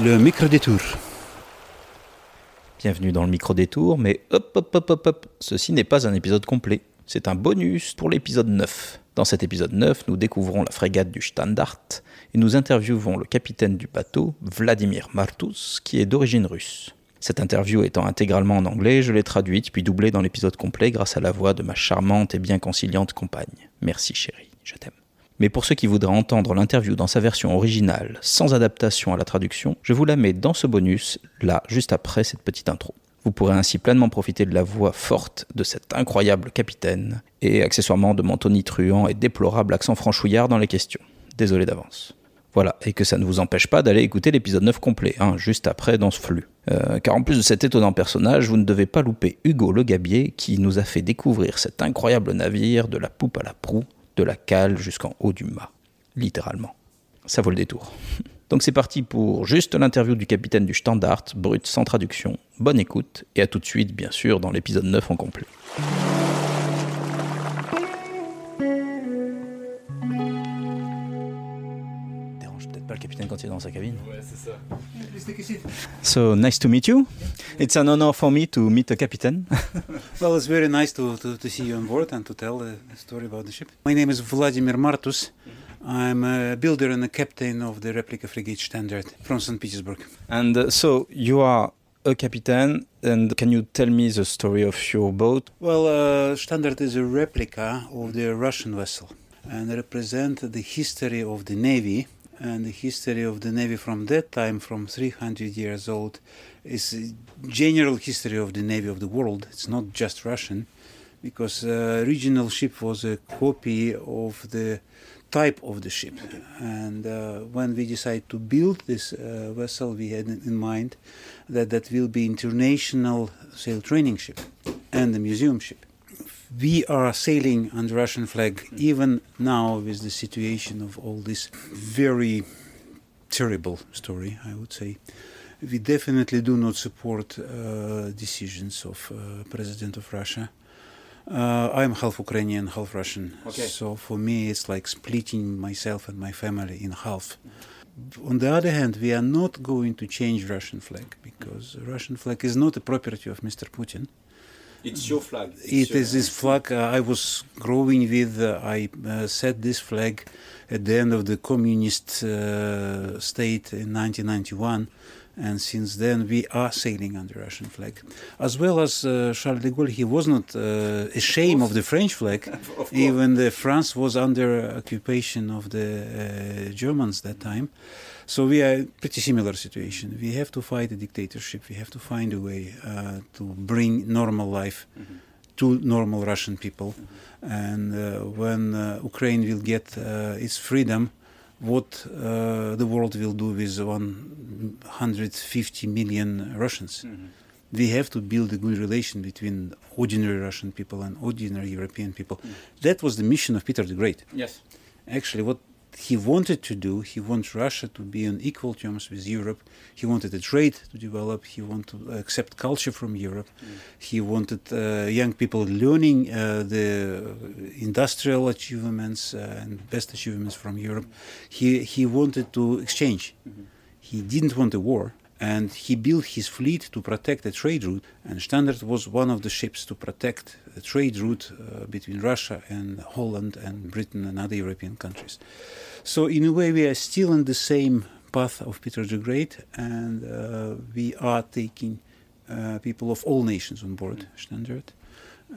Le micro-détour. Bienvenue dans le micro-détour, mais hop hop hop hop hop, ceci n'est pas un épisode complet, c'est un bonus pour l'épisode 9. Dans cet épisode 9, nous découvrons la frégate du Standard et nous interviewons le capitaine du bateau, Vladimir Martus, qui est d'origine russe. Cette interview étant intégralement en anglais, je l'ai traduite puis doublée dans l'épisode complet grâce à la voix de ma charmante et bien conciliante compagne. Merci chérie, je t'aime. Mais pour ceux qui voudraient entendre l'interview dans sa version originale, sans adaptation à la traduction, je vous la mets dans ce bonus, là, juste après cette petite intro. Vous pourrez ainsi pleinement profiter de la voix forte de cet incroyable capitaine, et accessoirement de mon tonitruant et déplorable accent franchouillard dans les questions. Désolé d'avance. Voilà, et que ça ne vous empêche pas d'aller écouter l'épisode 9 complet, hein, juste après dans ce flux. Euh, car en plus de cet étonnant personnage, vous ne devez pas louper Hugo Le Gabier qui nous a fait découvrir cet incroyable navire de la poupe à la proue, de la cale jusqu'en haut du mât. Littéralement. Ça vaut le détour. Donc c'est parti pour juste l'interview du capitaine du Standard, brut sans traduction. Bonne écoute et à tout de suite bien sûr dans l'épisode 9 en complet. Dérange pas le capitaine quand il est dans sa cabine. Ouais, c'est ça. So nice to meet you. It's an honor for me to meet the captain. Well, it's very nice to, to, to see you on board and to tell the, the story about the ship. My name is Vladimir Martus. I'm a builder and a captain of the replica frigate Shtandart from St. Petersburg. and uh, so you are a captain and can you tell me the story of your boat? Well, uh, Shtandart is a replica of the Russian vessel and represent the history of the Navy. And the history of the Navy from that time, from 300 years old, is a general history of the Navy of the world. It's not just Russian, because uh, original ship was a copy of the type of the ship. And uh, when we decided to build this uh, vessel, we had in mind that that will be international sail training ship and a museum ship. We are sailing under Russian flag even now with the situation of all this very terrible story, I would say. We definitely do not support uh, decisions of uh, President of Russia. Uh, I'm half Ukrainian, half Russian. Okay. So for me, it's like splitting myself and my family in half. On the other hand, we are not going to change Russian flag because Russian flag is not a property of Mr. Putin. It's your flag. It is this flag uh, I was growing with. Uh, I uh, set this flag at the end of the communist uh, state in 1991, and since then we are sailing under Russian flag. As well as uh, Charles de Gaulle, he was not uh, ashamed of the French flag, even the France was under occupation of the uh, Germans that time. So we are in pretty similar situation. We have to fight the dictatorship. We have to find a way uh, to bring normal life to normal Russian people. And uh, when uh, Ukraine will get uh, its freedom, what uh, the world will do with 150 million Russians. We have to build a good relation between ordinary Russian people and ordinary European people. That was the mission of Peter the Great Yes. actually what he wanted to do he wants russia to be on equal terms with europe. He wanted the trade to develop. He wanted to accept culture from europe. He wanted uh, young people learning uh, the industrial achievements uh, and best achievements from europe. He, he wanted to exchange. He didn't want a war and he built his fleet to protect the trade route and shtandart was one of the ships to protect the trade route uh, between russia and holland and britain and other european countries. So in a way we are still in the same path of peter the great and uh, we are taking uh, people of all nations on board shtandart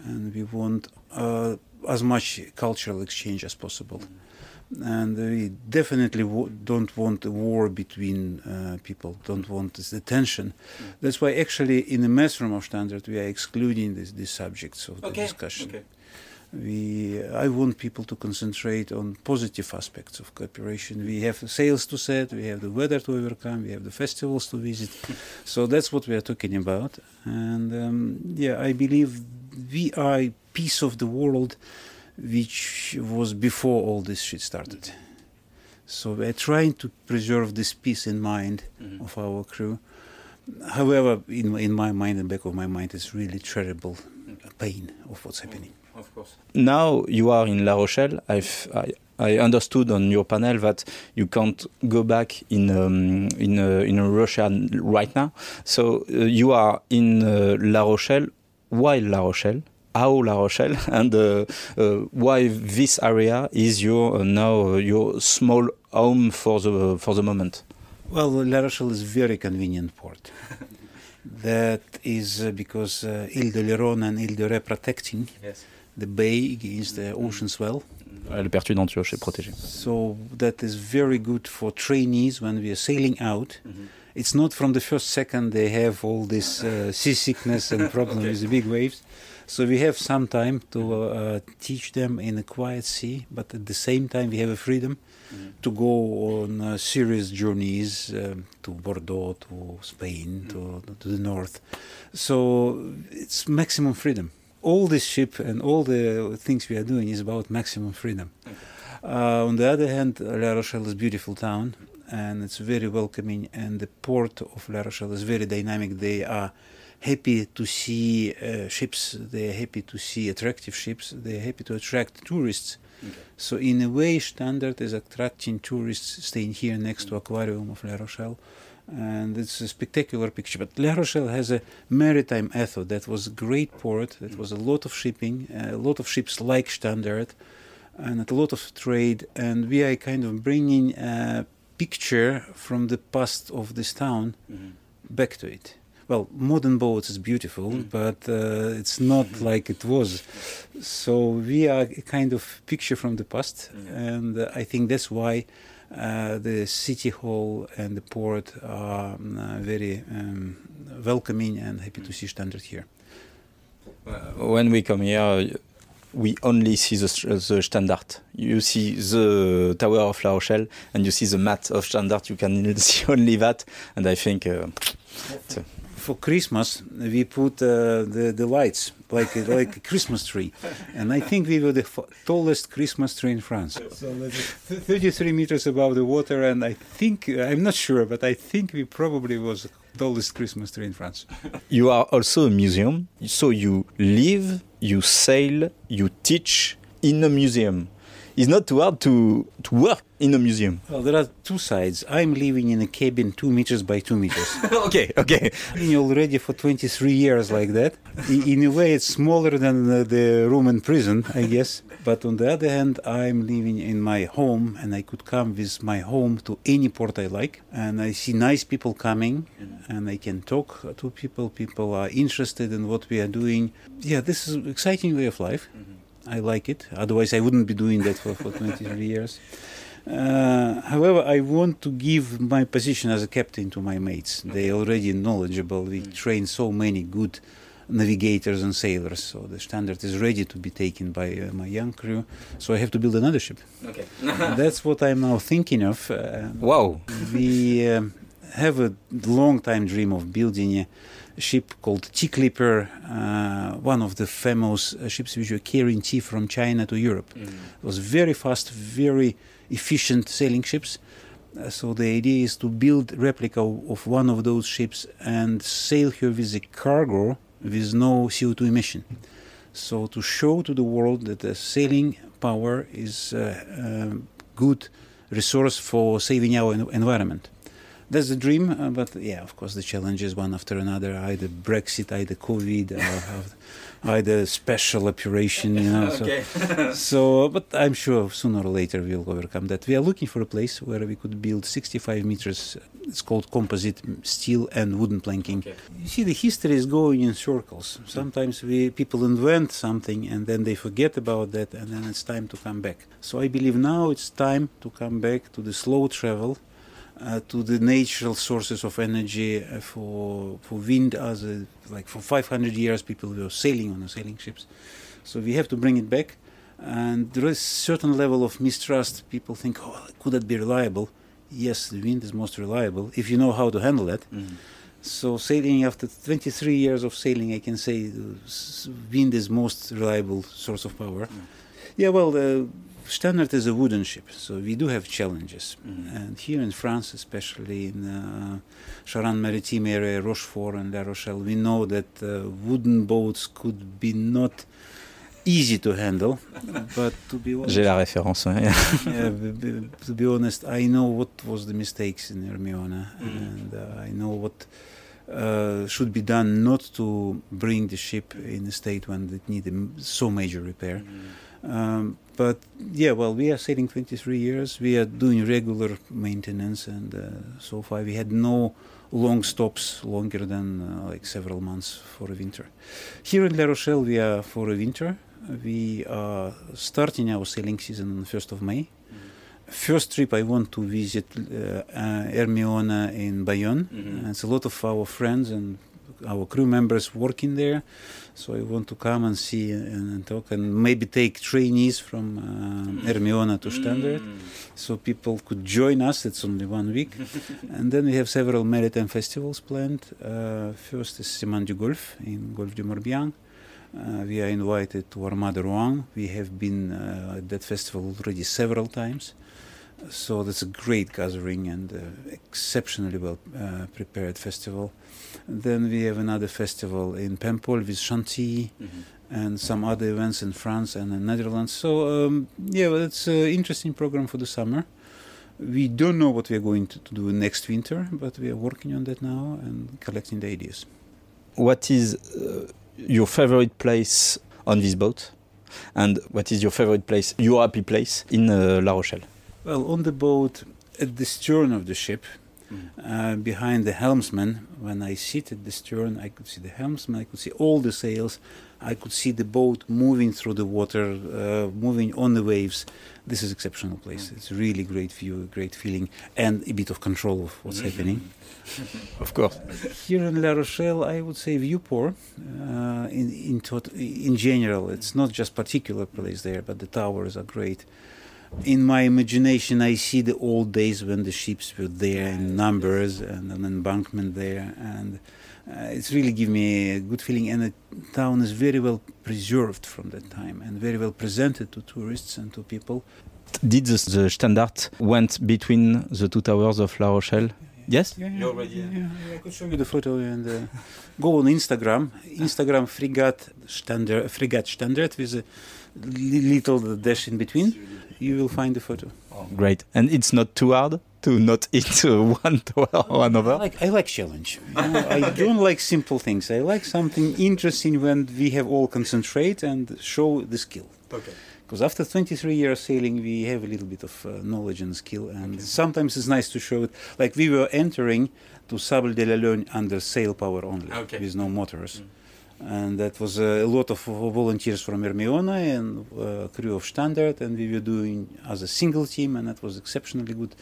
and we want uh, as much cultural exchange as possible and we definitely w- don't want a war between uh, people don't want this the tension that's why actually in the of shtandart we are excluding this, these subjects of the discussion. Okay. we i want people to concentrate on positive aspects of cooperation. We have sales to set we have the weather to overcome we have the festivals to visit. So that's what we are talking about. And um, yeah i believe we are a piece of the world which was before all this shit started so we're trying to preserve this peace in mind of our crew however in, in my mind and back of my mind it's really terrible pain of what's happening Of course. Now you are in La Rochelle. I've, I, I understood on your panel that you can't go back in um, in uh, in Russia right now. So uh, you are in uh, La Rochelle. Why La Rochelle? How La Rochelle? And uh, uh, why this area is your uh, now your small home for the for the moment? Well, La Rochelle is very convenient port. that is because Ile d'Oléron and Ile de Ré protecting yes. the bay against the ocean swell. Le pertuis d'Antioche est protégé. So that is very good for trainees when we are sailing out. Mm -hmm. It's not from the first second they have all this uh, seasickness and problem okay. with the big waves. So we have some time to uh, teach them in a quiet sea, but at the same time we have a freedom mm-hmm. to go on uh, serious journeys um, to Bordeaux, to Spain, mm-hmm. to, to the north. So it's maximum freedom all this ship and all the things we are doing is about maximum freedom. Okay. Uh, on the other hand, La Rochelle is a beautiful town and it's very welcoming, and the port of La Rochelle is very dynamic. They are happy to see uh, ships, they are happy to see attractive ships, they are happy to attract tourists. Okay. So, in a way, Shtandart is attracting tourists staying here next to aquarium of La Rochelle and it's a spectacular picture. But La Rochelle has a maritime ethos that was a great port. That was a lot of shipping, a lot of ships like Shtandart, and a lot of trade. And we are kind of bringing a picture from the past of this town mm-hmm. back to it. Well, modern boats is beautiful, mm. but uh, it's not mm-hmm. like it was. So we are a kind of picture from the past, mm. and uh, I think that's why uh, the city hall and the port are um, uh, very um, welcoming and happy to see Shtandart here. When we come here, we only see the, the Shtandart. You see the Tower of La Rochelle and you see the mat of Shtandart. You can see only that, and I think. Uh, for Christmas, we put uh, the, the lights like a, like a Christmas tree, and I think we were the tallest Christmas tree in France. So 33 meters above the water, and I think I'm not sure, but I think we probably was the tallest Christmas tree in France. You are also a museum, so you live, you sail, you teach in a museum it's not too hard to, to work in a museum. Well, there are two sides. I'm living in a cabin two meters by two meters. okay, okay. Been already for 23 years like that. In a way, it's smaller than the Roman prison, I guess. But on the other hand, I'm living in my home, and I could come with my home to any port I like, and I see nice people coming, and I can talk to people. People are interested in what we are doing. Yeah, this is an exciting way of life. Mm-hmm. I like it. Otherwise, I wouldn't be doing that for, for 23 years. Uh, however, I want to give my position as a captain to my mates. They already knowledgeable. We mm. train so many good navigators and sailors, so the shtandart is ready to be taken by uh, my young crew. So I have to build another ship. Okay, that's what I'm now thinking of. Uh, wow, we um, have a long time dream of building ship called Tea Clipper, uh, one of the famous uh, ships which were carrying tea from China to Europe. Mm. It was very fast, very efficient sailing ships. Uh, so the idea is to build replica of one of those ships and sail here with a cargo with no CO2 emission. So to show to the world that the sailing power is a uh, good resource for saving our environment that's the dream. Uh, but yeah, of course, the challenges one after another. Either Brexit, either COVID, or either special operation. You know. okay. So, so, but I'm sure sooner or later we'll overcome that. We are looking for a place where we could build 65 meters. It's called composite steel and wooden planking. Okay. You see, the history is going in circles. Sometimes we people invent something and then they forget about that, and then it's time to come back. So I believe now it's time to come back to the slow travel uh, to the natural sources of energy uh, for for wind as a, like for 500 years people were sailing on the sailing ships. So we have to bring it back. And there is certain level of mistrust. People think oh could that be reliable? Yes the wind is most reliable if you know how to handle it mm-hmm. So sailing after 23 years of sailing i can say wind is most reliable source of power mm. yeah well the Shtandart is a wooden ship, so we do have challenges. Mm. And here in France, especially in uh, Charente-Maritime area, Rochefort and La Rochelle, we know that uh, wooden boats could be not easy to handle. but to be honest, J'ai la référence. ouais. yeah, b- b- to be honest, I know what was the mistakes in Hermione, and uh, I know what uh, should be done not to bring the ship in a state when it needed so major repair. Um, but yeah, well, we are sailing 23 years. We are doing regular maintenance, and uh, so far we had no long stops longer than uh, like several months for a winter. Here in La Rochelle, we are for a winter. We are starting our sailing season on the 1st of May. First trip, I want to visit uh, uh, Hermione in Bayonne. Mhm. It's a lot of our friends and our crew members working there. So I want to come and see and, and talk and maybe take trainees from uh, Hermione to Shtandart so people could join us. It's only one week. and then we have several maritime festivals planned. Uh, first is Semaine du Golfe in Golfe du Morbihan. Uh, we are invited to Armada Rouen. We have been uh, at that festival already several times. So that's a great gathering and uh, exceptionally well uh, prepared festival. Then we have another festival in Paimpol with Chantilly and some other events in France and the Netherlands. So um, yeah, well, it's an interesting program for the summer. We don't know what we are going to, to do next winter, but we are working on that now and collecting the ideas. What is uh, your favorite place on this boat? And what is your favorite place, your happy place in uh, La Rochelle? Well, on the boat, at the stern of the ship, uh, behind the helmsman, when I sit at the stern, I could see the helmsman, I could see all the sails, I could see the boat moving through the water, uh, moving on the waves. This is exceptional place. It's a really great view, a great feeling, and a bit of control of what's happening. Of course. Here in La Rochelle, I would say Vieux-Port. Uh, in in, tot- in general, it's not just particular place there, but the towers are great. In my imagination, I see the old days when the ships were there in numbers and an embankment there, and uh, it's really give me a good feeling. And the town is very well preserved from that time and very well presented to tourists and to people. Did the, the Shtandart went between the two towers of La Rochelle? Yes? Yeah, You already- yeah, yeah, I could show you the photo and uh, go on Instagram. Instagram Frigate Shtandart, Frigate Shtandart with a li- little dash in between. You will find the photo. Great. And it's not too hard to not hit uh, one tower or I another? like, I like challenge. You know, I don't like simple things. I like something interesting when we have all concentrate and show the skill. Okay. Because after 23 years sailing, we have a little bit of uh, knowledge and skill, and sometimes it's nice to show it. Like we were entering to Sables d'Olonne under sail power only, Okay. with no motors. And that was uh, a lot of volunteers from Hermione and uh, crew of Shtandart, and we were doing as a single team, and that was exceptionally good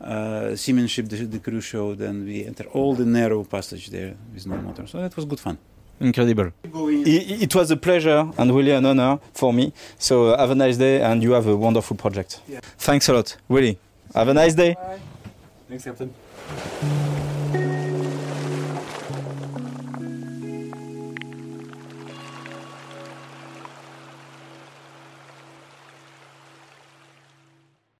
uh, seamanship the, the crew showed, and we entered all the narrow passage there with no motor. So that was good fun. Incredible. It, it was a pleasure and really an honor for me. So uh, have a nice day and you have a wonderful project. Yeah. Thanks a lot. Really. Have a nice day. Thanks, Captain.